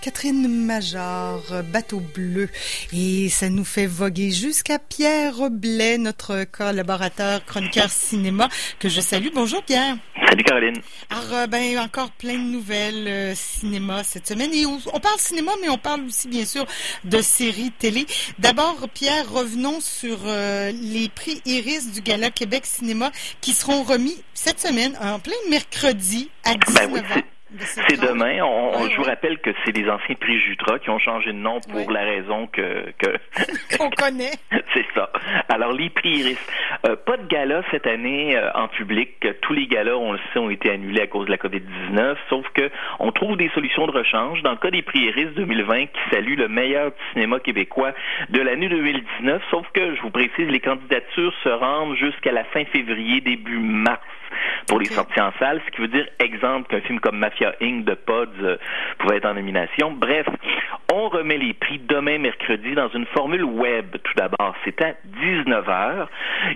Catherine Major, Bateau bleu. Et ça nous fait voguer jusqu'à Pierre Blais, notre collaborateur chroniqueur cinéma, que je salue. Bonjour Pierre. Salut Caroline. Alors, euh, ben, encore plein de nouvelles euh, cinéma cette semaine. Et on parle cinéma, mais on parle aussi, bien sûr, de séries télé. D'abord, Pierre, revenons sur euh, les prix Iris du Gala Québec Cinéma qui seront remis cette semaine, en plein mercredi à 19h. Ben c'est demain. On, je vous rappelle que c'est les anciens prix Jutra qui ont changé de nom pour la raison que qu'on connaît. c'est ça. Alors les prix Iris, euh, pas de gala cette année euh, en public. Tous les galas, on le sait, ont été annulés à cause de la COVID-19. Sauf que on trouve des solutions de rechange. Dans le cas des prix Iris 2020, qui salue le meilleur cinéma québécois de l'année 2019. Sauf que je vous précise, les candidatures se rendent jusqu'à la fin février, début mars pour les sorties en salle, ce qui veut dire, exemple, qu'un film comme Mafia Inc. de Pods euh, pouvait être en nomination. Bref, on remet les prix demain mercredi dans une formule web tout d'abord. C'est à 19h.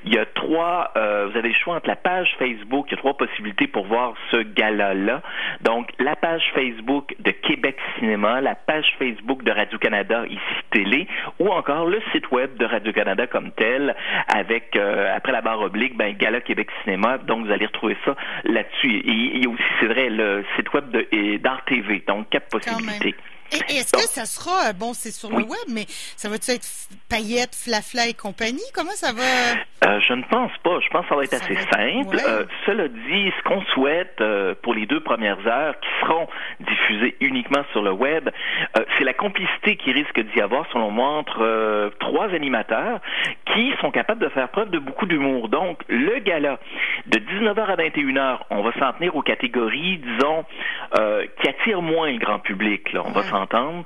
Il y a trois, euh, vous avez le choix entre la page Facebook, il y a trois possibilités pour voir ce gala-là. Donc, la page Facebook de Québec Cinéma, la page Facebook de Radio-Canada, ici Télé, ou encore le site web de Radio-Canada comme tel, avec, euh, après la barre oblique, ben, Gala Québec Cinéma. Donc, vous allez retrouver ça là-dessus. Et il y a aussi, c'est vrai, le site web d'Art TV. Donc, quatre possibilités. Et est-ce que ça sera, euh, bon, c'est sur le web, mais ça va-tu être paillettes, flafla et compagnie? Comment ça va? Euh, je ne pense pas. Je pense que ça va être assez simple. Euh, cela dit, ce qu'on souhaite pour les deux premières heures qui seront diffusées uniquement sur le web, c'est la complicité qui risque d'y avoir, selon moi, entre trois animateurs qui sont capables de faire preuve de beaucoup d'humour. Donc, le gala de 19h à 21h, on va s'en tenir aux catégories, disons, qui attirent moins le grand public. Là. On va s'entendre.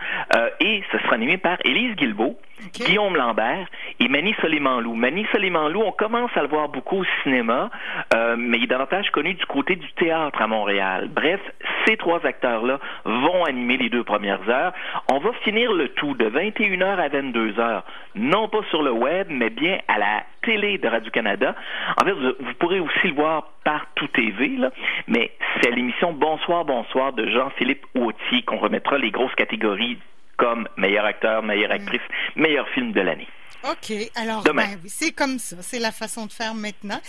et ce sera animé par Élise Guilbeault, Guillaume Lambert et Mani Solimanlou. Mani Solimanlou, on commence à le voir beaucoup au cinéma, euh, mais il est davantage connu du côté du théâtre à Montréal. Bref, ces trois acteurs-là vont animer les deux premières heures. On va finir le tout de 21h à 22h, non pas sur le web, mais bien à la télé de Radio-Canada. En fait, vous, pourrez aussi le voir partout TV, là, mais c'est l'émission Bonsoir, Bonsoir de Jean-Philippe Autier qu'on remettra les grosses catégories comme meilleur acteur, meilleure actrice, meilleur film de l'année. OK. Alors, ben, c'est comme ça. C'est la façon de faire maintenant.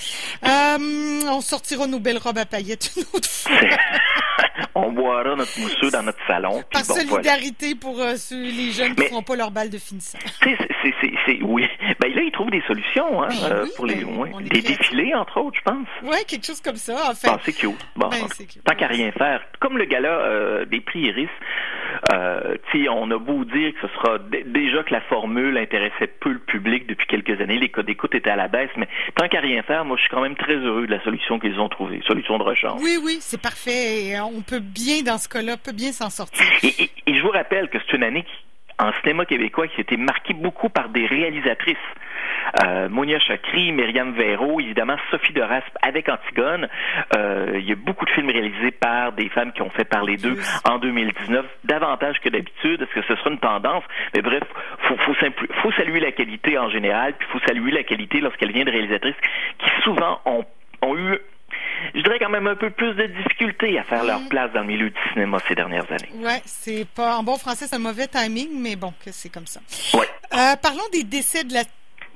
Euh, on sortira nos belles robes à paillettes une autre fois. on boira notre mousseux dans notre salon. Par solidarité pour euh, les jeunes qui ne feront pas leur balle de finissant. C'est, oui. Ben là, ils trouvent des solutions hein, ben euh, pour les ben, Des défilés, entre autres, je pense. Oui, quelque chose comme ça. En fait. c'est cute. Bon, ben, Tant qu'à rien faire. Comme le gala des prix Iris, euh, on a beau dire que ce sera déjà que la formule intéressait peu le public depuis quelques années, les codes d'écoute étaient à la baisse, mais tant qu'à rien faire, moi je suis quand même très heureux de la solution qu'ils ont trouvée, solution de rechange. Oui, oui, c'est parfait. Euh, on peut bien, dans ce cas-là, peut bien s'en sortir. Et, et, je vous rappelle que c'est une année qui en cinéma québécois qui a été marqué beaucoup par des réalisatrices. Euh, Monia Chakri, Myriam Véro, évidemment Sophie de Raspe avec Antigone. Euh, il y a beaucoup de films réalisés par des femmes qui ont fait parler d'eux en 2019, davantage que d'habitude. Est-ce que ce sera une tendance? Mais bref, faut, faut, faut saluer la qualité en général, puis faut saluer la qualité lorsqu'elle vient de réalisatrices qui souvent ont, ont eu je dirais quand même un peu plus de difficultés à faire leur place dans le milieu du cinéma ces dernières années. Oui, c'est pas en bon français, c'est un mauvais timing, mais bon, que c'est comme ça. Ouais. Euh, parlons des décès de la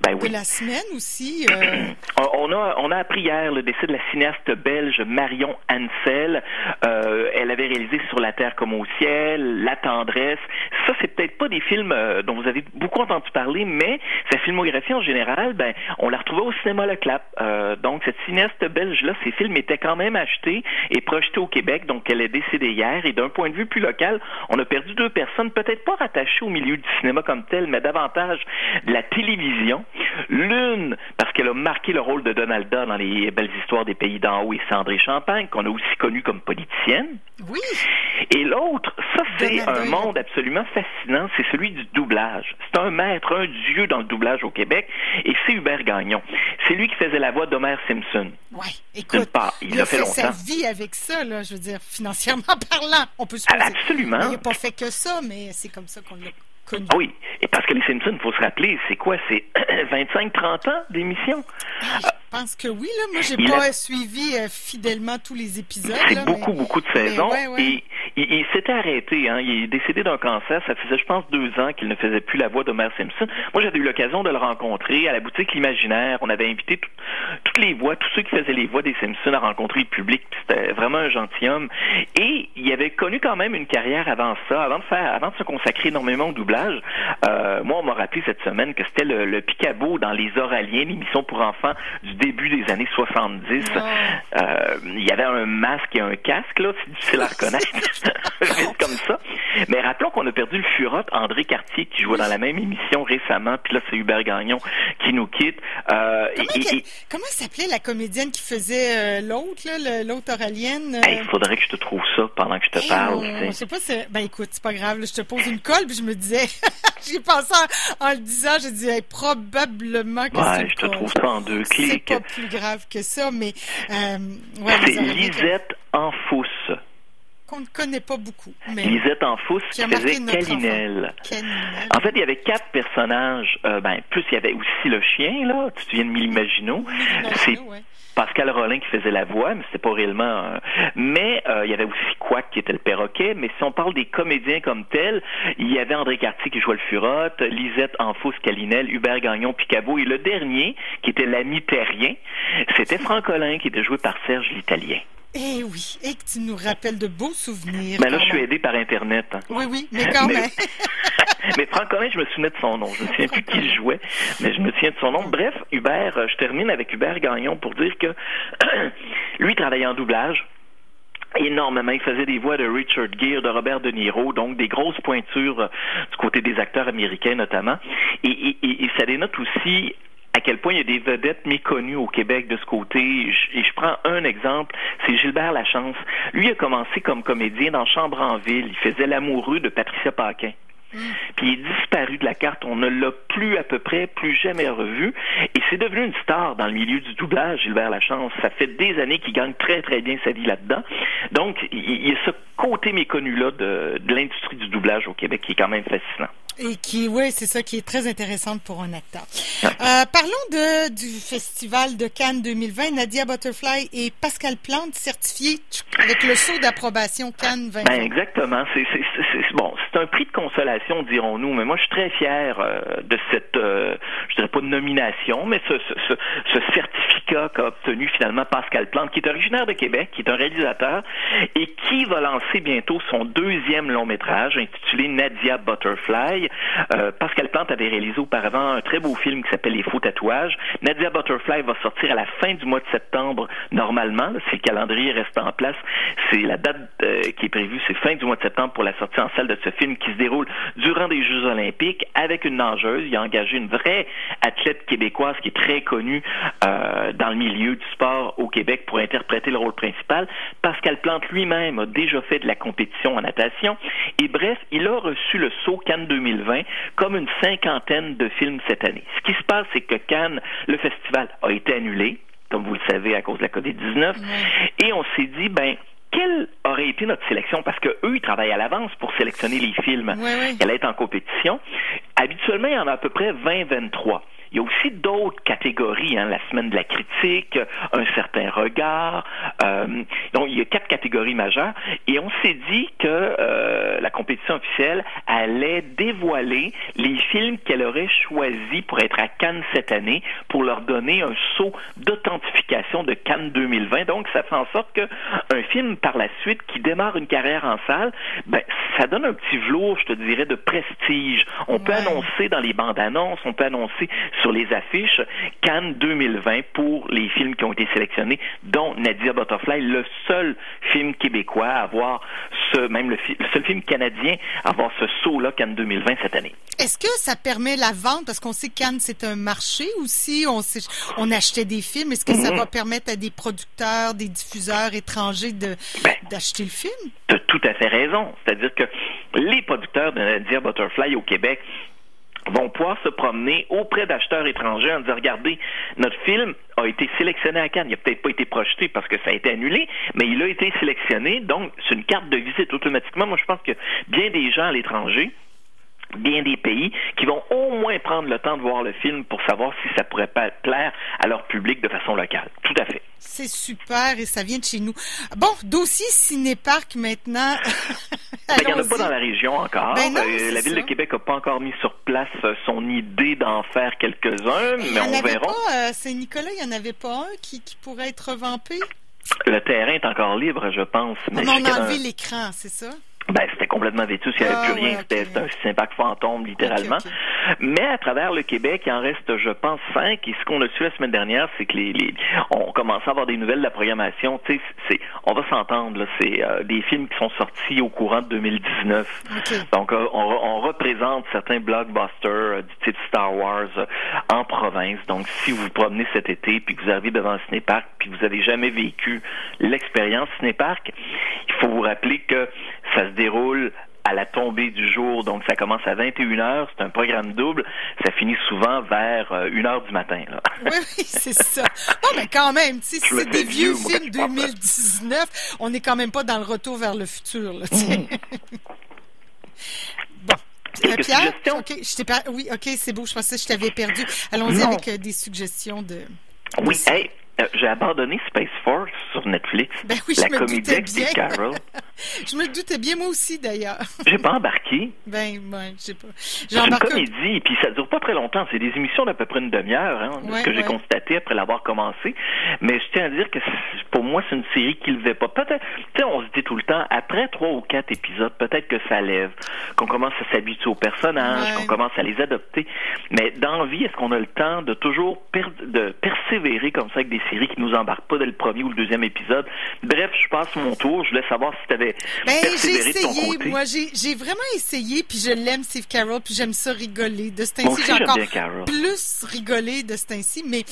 ben oui. De la semaine aussi. Euh... On a on a appris hier le décès de la cinéaste belge Marion Ansel. Euh, elle avait réalisé Sur la terre comme au ciel, La tendresse. Ça c'est peut-être pas des films euh, dont vous avez beaucoup entendu parler, mais sa filmographie en général, ben on l'a retrouvée au cinéma Le Clap. Euh, donc cette cinéaste belge là, ses films étaient quand même achetés et projetés au Québec. Donc elle est décédée hier et d'un point de vue plus local, on a perdu deux personnes, peut-être pas rattachées au milieu du cinéma comme tel, mais davantage de la télévision. L'une, parce qu'elle a marqué le rôle de Donalda dans les belles histoires des pays d'en haut et Sandré Champagne, qu'on a aussi connue comme politicienne. Oui. Et l'autre, ça c'est un monde absolument fascinant, c'est celui du doublage. C'est un maître, un dieu dans le doublage au Québec, et c'est Hubert Gagnon. C'est lui qui faisait la voix d'Homer Simpson. Oui, écoute, il, a, fait, sa vie avec ça, là, je veux dire, financièrement parlant, on peut se poser. Absolument. Il n'a pas fait que ça, mais c'est comme ça qu'on l'a ah oui, et parce que les Simpsons, il faut se rappeler, c'est quoi? C'est 25-30 ans d'émission? je pense que oui. Là. Moi, j'ai pas suivi euh, fidèlement tous les épisodes. C'est beaucoup, beaucoup de saisons. Et il, s'était arrêté. Hein. Il est décédé d'un cancer. Ça faisait, je pense, deux ans qu'il ne faisait plus la voix d'Homer Simpson. Moi, j'avais eu l'occasion de le rencontrer à la boutique L'Imaginaire. On avait invité toutes les voix, tous ceux qui faisaient les voix des Simpsons à rencontrer le public. C'était vraiment un gentilhomme. Et il avait connu quand même une carrière avant ça, avant de faire, avant de se consacrer énormément au doublage. Euh, moi, on m'a rappelé cette semaine que c'était le, le Picabo dans Les Oraliens, l'émission pour enfants du début des années 70. Euh, il y avait un masque et un casque, là, c'est difficile à reconnaître. comme ça. Mais rappelons qu'on a perdu le furotte André Cartier qui jouait dans la même émission récemment, puis là c'est Hubert Gagnon qui nous quitte. Euh, comment, s'appelait la comédienne qui faisait euh, l'autre, l'autre oralienne? Il faudrait que je te trouve ça pendant que je te parle. je sais pas ben écoute, c'est pas grave, je te pose une colle, puis je me disais, j'ai pensé en, le disant, je disais probablement que ouais, je te trouve ça en deux clics. C'est pas plus grave que ça, mais euh, c'est Lisette Enfousse qu'on ne connaît pas beaucoup. Mais Lisette Enfousse qui, faisait Calinel. En fait, il y avait quatre personnages. Euh, ben, plus il y avait aussi le chien, là. Tu te viens de Milimagino? C'est Pascal Rollin qui faisait la voix, mais c'était pas réellement. Mais euh, il y avait aussi Quack qui était le perroquet. Mais si on parle des comédiens comme tels, il y avait André Cartier qui jouait le Furotte, Lisette Enfous Calinel, Hubert Gagnon Picabo et le dernier qui était l'ami terrien, c'était Franck Collin qui était joué par Serge l'Italien. Eh oui, et que tu nous rappelles de beaux souvenirs. Mais ben là, je suis aidé par Internet. Hein. Oui, oui, mais quand même. mais Franck Collin, je me souvenais de son nom. Je ne me souviens plus qui il jouait, mais je me souviens de son nom. Bref, Hubert, euh, je termine avec Hubert Gagnon pour dire que lui travaillait en doublage énormément. Il faisait des voix de Richard Gere, de Robert De Niro, donc des grosses pointures euh, du côté des acteurs américains notamment. Et, et ça dénote aussi à quel point il y a des vedettes méconnues au Québec de ce côté. Et je prends un exemple, c'est Gilbert Lachance. Lui a commencé comme comédien dans Chambre en ville. Il faisait l'amoureux de Patricia Paquin. Mm. Puis il est disparu de la carte. On ne l'a plus à peu près, plus jamais revu. Et c'est devenu une star dans le milieu du doublage, Gilbert Lachance. Ça fait des années qu'il gagne très, très bien sa vie là-dedans. Donc, il y a ce côté méconnu-là de, de l'industrie du doublage au Québec qui est quand même fascinant. Et qui, oui, c'est ça qui est très intéressant pour un acteur. Euh, parlons de, du Festival de Cannes 2020. Nadia Butterfly et Pascal Plante certifiés avec le saut d'approbation Cannes 2020. Ben exactement. C'est, bon, c'est un prix de consolation, dirons-nous, mais moi, je suis très fier euh, de cette, euh, je dirais pas de nomination, mais ce, ce, ce, certificat qu'a obtenu finalement Pascal Plante, qui est originaire de Québec, qui est un réalisateur et qui va lancer bientôt son deuxième long métrage intitulé Nadia Butterfly. Euh, Pascal Plante avait réalisé auparavant un très beau film qui s'appelle Les faux tatouages. Nadia Butterfly va sortir à la fin du mois de septembre normalement, si le calendrier reste en place. C'est la date euh, qui est prévue, c'est fin du mois de septembre pour la sortie en salle de ce film qui se déroule durant des Jeux olympiques avec une nageuse. Il a engagé une vraie athlète québécoise qui est très connue euh, dans le milieu du sport au Québec pour interpréter le rôle principal. Pascal Plante lui-même a déjà fait de la compétition en natation. Et bref, il a reçu le saut Cannes 2020 comme une cinquantaine de films cette année. Ce qui se passe, c'est que Cannes, le festival, a été annulé comme vous le savez, à cause de la COVID-19. Et on s'est dit, ben, quelle aurait été notre sélection? Parce que eux, ils travaillent à l'avance pour sélectionner les films. Elle est en compétition. Habituellement, il y en a à peu près 20-23. Il y a aussi d'autres catégories, hein, la semaine de la critique, un certain regard. Euh, donc, il y a quatre catégories majeures. Et on s'est dit que euh, la compétition officielle allait dévoiler les films qu'elle aurait choisis pour être à Cannes cette année, pour leur donner un saut d'authentification de Cannes 2020. Donc, ça fait en sorte que un film par la suite qui démarre une carrière en salle, ben, ça donne un petit velours, je te dirais, de prestige. On peut annoncer dans les bandes annonces, on peut annoncer sur les affiches Cannes 2020 pour les films qui ont été sélectionnés, dont Nadia Butterfly, le seul film québécois à avoir ce, même le, seul film canadien à avoir ce saut-là Cannes 2020 cette année. Est-ce que ça permet la vente? Parce qu'on sait que Cannes, c'est un marché aussi. On, sait, on achetait des films. Est-ce que ça mhm. va permettre à des producteurs, des diffuseurs étrangers de, ben, d'acheter le film? Tu as tout à fait raison. C'est-à-dire que les producteurs de Nadia Butterfly au Québec vont pouvoir se promener auprès d'acheteurs étrangers en disant regardez, notre film a été sélectionné à Cannes. Il n'a peut-être pas été projeté parce que ça a été annulé, mais il a été sélectionné, donc c'est une carte de visite automatiquement. Moi, je pense que bien des gens à l'étranger bien des pays qui vont au moins prendre le temps de voir le film pour savoir si ça pourrait pas plaire à leur public de façon locale. Tout à fait. C'est super et ça vient de chez nous. Bon, dossier Cinéparc maintenant. Ben, il n'y en a pas dans la région encore. Ben euh, la Ville de Québec n'a pas encore mis sur place euh, son idée d'en faire quelques-uns, mais on verra. Euh, c'est Nicolas, il n'y en avait pas un qui, qui pourrait être revampé? Le terrain est encore libre, je pense. Mais on a enlevé l'écran, c'est ça? Ben, c'était complètement vêtu, il n'y avait plus ah, rien, c'était un sympa fantôme, littéralement. Mais à travers le Québec, il en reste, je pense, cinq. Et ce qu'on a su la semaine dernière, c'est que les, les, on commence à avoir des nouvelles de la programmation. Tu sais, on va s'entendre, c'est euh, des films qui sont sortis au courant de 2019. Donc, euh, on, on, représente certains blockbusters euh, du type Star Wars en province. Donc, si vous vous promenez cet été, puis que vous arrivez devant un cinéparc, puis que vous n'avez jamais vécu l'expérience cinéparc, il faut vous rappeler que ça se déroule à la tombée du jour, donc ça commence à 21h, c'est un programme double, ça finit souvent vers 1h euh, du matin. Oui, oui, c'est ça. Non, mais quand même, si c'est des vieux, films 2019, on n'est quand même pas dans le retour vers le futur. Là, mm. bon. Euh, Pierre, ok, je oui, ok, c'est beau. Je pensais que je t'avais perdu. Allons-y avec euh, des suggestions de. Oui, hey, euh, j'ai abandonné Space Force sur Netflix. Ben oui, la je comédie avec Steve Carroll. je me doutais bien, moi aussi, d'ailleurs. j'ai pas embarqué. Ben, ouais, je sais pas. C'est une comédie, puis ça dure pas très longtemps. C'est des émissions d'à peu près une demi-heure, hein, ce que j'ai constaté après l'avoir commencé. Mais je tiens à dire que pour moi, c'est une série qui levait pas. Peut-être, tu sais, on se dit tout le temps, après trois ou quatre épisodes, peut-être que ça lève, qu'on commence à s'habituer aux personnages, qu'on commence à les adopter. Mais dans la vie, est-ce qu'on a le temps de toujours de persévérer comme ça avec des séries qui nous embarquent pas dès le premier ou le deuxième épisode. Bref, je passe mon tour. Je voulais savoir si tu avais ben, persévéré essayé, de ton côté. Moi, j'ai vraiment essayé, puis je l'aime, Steve Carroll, puis j'aime ça rigoler. De ce temps-ci, j'ai encore plus rigolé de ce temps-ci, mais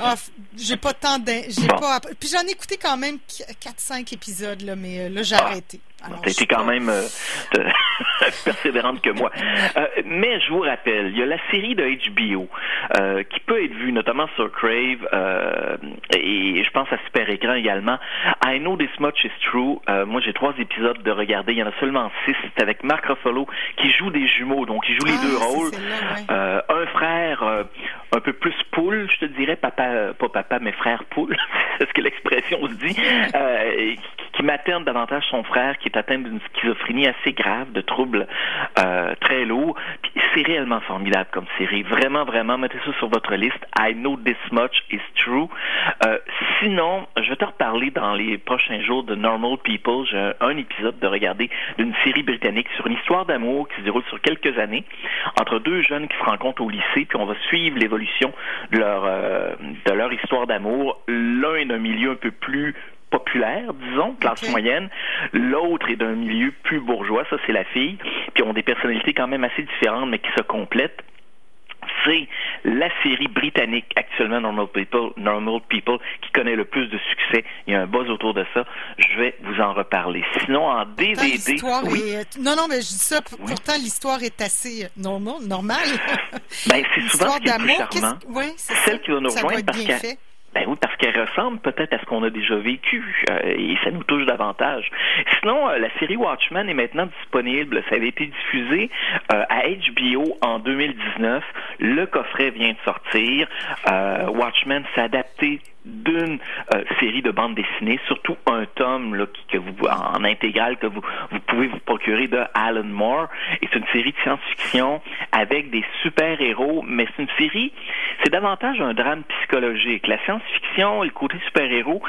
oh, j'ai pas tant j'ai pas Puis j'en ai écouté quand même 4-5 épisodes, là, mais euh, là, j'ai ah. arrêté. Tu été quand même euh, persévérante que moi. Euh, mais je vous rappelle, il y a la série de HBO euh, qui peut être vue notamment sur Crave euh, et je pense à Super Écran également. I Know This Much Is True. Euh, moi, j'ai trois épisodes de regarder. Il y en a seulement six. C'est avec Mark Ruffalo qui joue des jumeaux, donc il joue les ah, deux rôles. un frère un peu plus poule, je te dirais, papa, pas papa, mais frère poule, c'est ce que l'expression se dit, qui materne davantage son frère qui est atteint d'une schizophrénie assez grave, de troubles euh, très lourds. C'est réellement formidable comme série. Vraiment, vraiment, mettez ça sur votre liste. I know this much is true. Euh, sinon, je vais te reparler dans les prochains jours de Normal People. J'ai un épisode de regarder d'une série britannique sur une histoire d'amour qui se déroule sur quelques années entre deux jeunes qui se rencontrent au lycée, puis on va suivre l'évolution de leur euh, de leur histoire d'amour. L'un est d'un milieu un peu plus populaire, disons, classe moyenne. L'autre est d'un milieu plus bourgeois, ça c'est la fille, puis ont des personnalités quand même assez différentes, mais qui se complètent c'est la série britannique actuellement Normal People, Normal People qui connaît le plus de succès. Il y a un buzz autour de ça. Je vais vous en reparler. Sinon, en DVD, oui. Non, non, mais je dis ça. Pourtant, l'histoire est assez normal, normale. ben, c'est souvent ce qui est plus charmant. Oui, celle qui va nous rejoindre parce qu'elle ben oui, qu'elle ressemble peut-être à ce qu'on a déjà vécu euh, et ça nous touche davantage. Sinon, euh, la série Watchmen est maintenant disponible. Ça avait été diffusé euh, à HBO en 2019. Le coffret vient de sortir. Watchmen s'est adapté d'une euh, série de bandes dessinées, surtout un tome là, que vous en intégrale que vous, vous pouvez vous procurer de Alan Moore. Et c'est une série de science-fiction avec des super-héros, mais c'est une série, c'est davantage un drame psychologique. La science-fiction et le côté super-héros,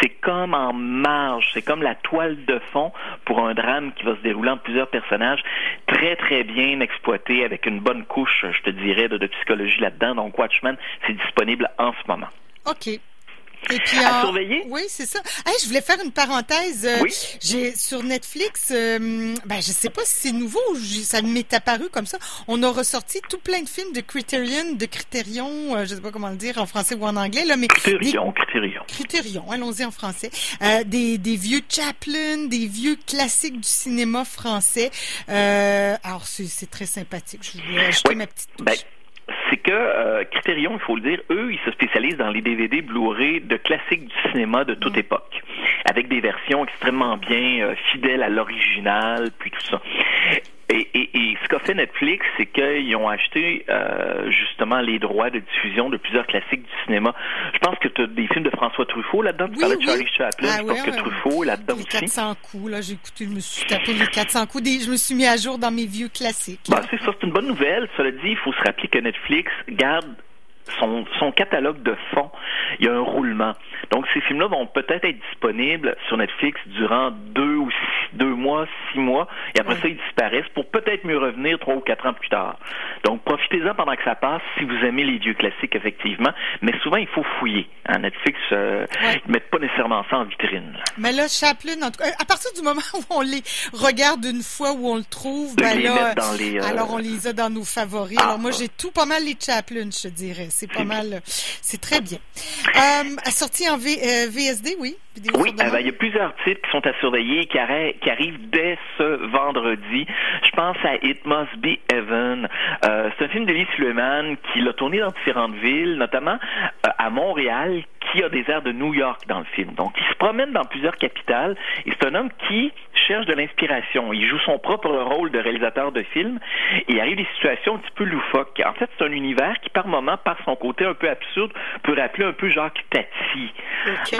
c'est comme en marge, c'est comme la toile de fond pour un drame qui va se dérouler en plusieurs personnages, très très bien exploité avec une bonne couche, je te dirais, de, de psychologie là-dedans. Donc Watchmen, c'est disponible en ce moment. OK. Et puis, à surveiller. Oui, c'est ça. je voulais faire une parenthèse. Euh, j'ai sur Netflix, euh, ben je sais pas si c'est nouveau, ça m'est apparu comme ça. On a ressorti tout plein de films de Criterion, de Criterion, euh, je sais pas comment le dire en français ou en anglais là, mais Criterion, Criterion. Criterion, allons-y en français. Euh, des, des vieux Chaplin, des vieux classiques du cinéma français. alors c'est très sympathique. Je voulais ajouter ma petite touche. Ben, c'est que euh, Criterion, il faut le dire, eux, ils se spécialisent dans les DVD Blu-ray de classiques du cinéma de toute mm. époque, avec des versions extrêmement bien euh, fidèles à l'original, puis tout ça. Et, et, et, ce qu'a fait Netflix, c'est qu'ils ont acheté euh, justement les droits de diffusion de plusieurs classiques du cinéma. Je pense que tu as des films de François Truffaut là-dedans. Tu parlais de Charlie Chaplin. Ah je pense que Truffaut est là-dedans aussi. Les 400 coups, là, j'ai écouté, je me suis tapé les 400 coups. je me suis mis à jour dans mes vieux classiques. Bah, c'est ça, c'est une bonne nouvelle. Cela dit, il faut se rappeler que Netflix garde son, son catalogue de fonds, il y a un roulement. Donc, ces films-là vont peut-être être disponibles sur Netflix durant deux ou six, deux mois, six mois, et après ça, ils disparaissent pour peut-être mieux revenir trois ou quatre ans plus tard. Donc, profitez-en pendant que ça passe si vous aimez les vieux classiques, effectivement. Mais souvent, il faut fouiller. Hein. Netflix, euh, ils mettent pas nécessairement ça en vitrine. Mais là, Chaplin, en tout cas, à partir du moment où on les regarde une fois, où on le trouve, ben là, euh, alors on les a dans nos favoris. alors moi, ah. j'ai tout pas mal les Chaplin, je dirais c'est pas mal, c'est très bien. Euh, sorti en VSD, euh, oui? Oui, eh ben, il y a plusieurs titres qui sont à surveiller, qui, qui, arrivent dès ce vendredi. Je pense à It Must Be Heaven. Euh, c'est un film d'Elie Suleiman qui l'a tourné dans différentes villes, notamment euh, à Montréal, qui a des airs de New York dans le film. Donc, il se promène dans plusieurs capitales et c'est un homme qui cherche de l'inspiration. Il joue son propre rôle de réalisateur de film et il arrive des situations un petit peu loufoques. En fait, c'est un univers qui, par moments, par son côté un peu absurde, peut rappeler un peu Jacques Tati.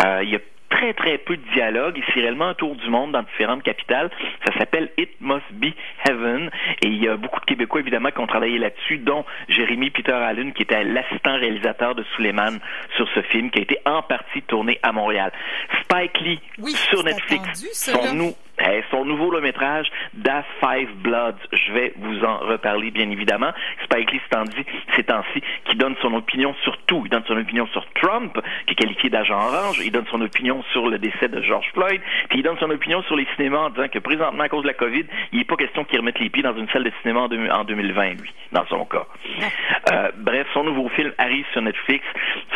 Euh, il y a très, très peu de dialogue. Il réellement un tour du monde dans différentes capitales. Ça s'appelle It Must Be Heaven. Et il y a beaucoup de Québécois, évidemment, qui ont travaillé là-dessus, dont Jérémy Peter Allen, qui était l'assistant réalisateur de Suleiman sur ce film, qui a été en partie tourné à Montréal. Spike Lee sur Netflix. son, nous, eh, son nouveau long métrage, Da Five Bloods. Je vais vous en reparler, bien évidemment. Spike Lee, ces temps-ci, qui donne son opinion sur tout. Il donne son opinion sur Trump, qui est qualifié d'agent orange. Il donne son opinion sur le décès de George Floyd. Puis il donne son opinion sur les cinémas en disant que présentement, à cause de la COVID, il n'est pas question qu'il remette les pieds dans une salle de cinéma en, 2020, lui, dans son cas. Euh, bref, son nouveau film arrive sur Netflix.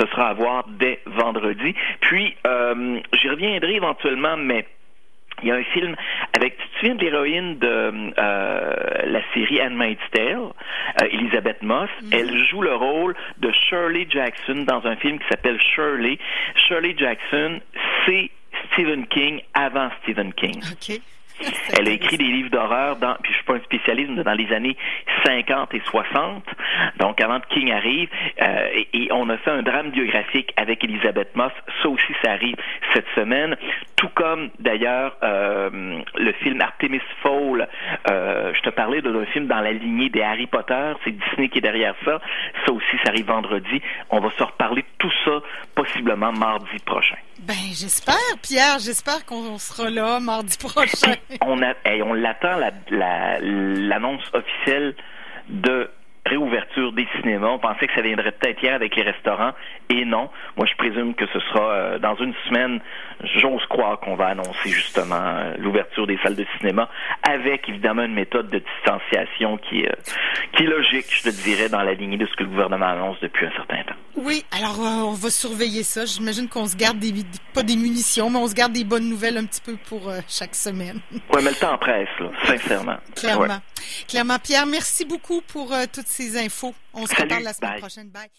Ce sera à voir dès vendredi. Puis, euh, j'y reviendrai éventuellement, mais il y a un film avec, tu te souviens de l'héroïne de euh, la série Handmaid's Tale, euh, Elizabeth Moss. Mm-hmm. Elle joue le rôle de Shirley Jackson dans un film qui s'appelle Shirley. Shirley Jackson, c'est Stephen King avant Stephen King. Elle a écrit des livres d'horreur dans, puis je suis pas un spécialiste, dans les années 50 et 60, donc avant que King arrive, euh, et, on a fait un drame biographique avec Elizabeth Moss. Ça aussi, ça arrive cette semaine, tout comme d'ailleurs euh, le film Artemis Fowl. Euh, je te parlais d'un film dans la lignée des Harry Potter, c'est Disney qui est derrière ça. Ça aussi, ça arrive vendredi. On va se reparler de tout ça possiblement mardi prochain. Ben, j'espère, J'espère qu'on sera là mardi prochain. on, a, l'annonce officielle de réouverture des cinémas. On pensait que ça viendrait peut-être hier avec les restaurants, et non. Moi, je présume que ce sera euh, dans une semaine. J'ose croire qu'on va annoncer justement euh, l'ouverture des salles de cinéma, avec évidemment une méthode de distanciation qui, euh, qui est logique, je te dirais, dans la lignée de ce que le gouvernement annonce depuis un certain temps. Oui, alors on va surveiller ça. J'imagine qu'on se garde des, pas des munitions, mais on se garde des bonnes nouvelles un petit peu pour chaque semaine. Oui, mais le temps presse, là, sincèrement. Clairement. Clairement. Pierre, merci beaucoup pour toutes ces infos. On se reparle la semaine prochaine. Bye.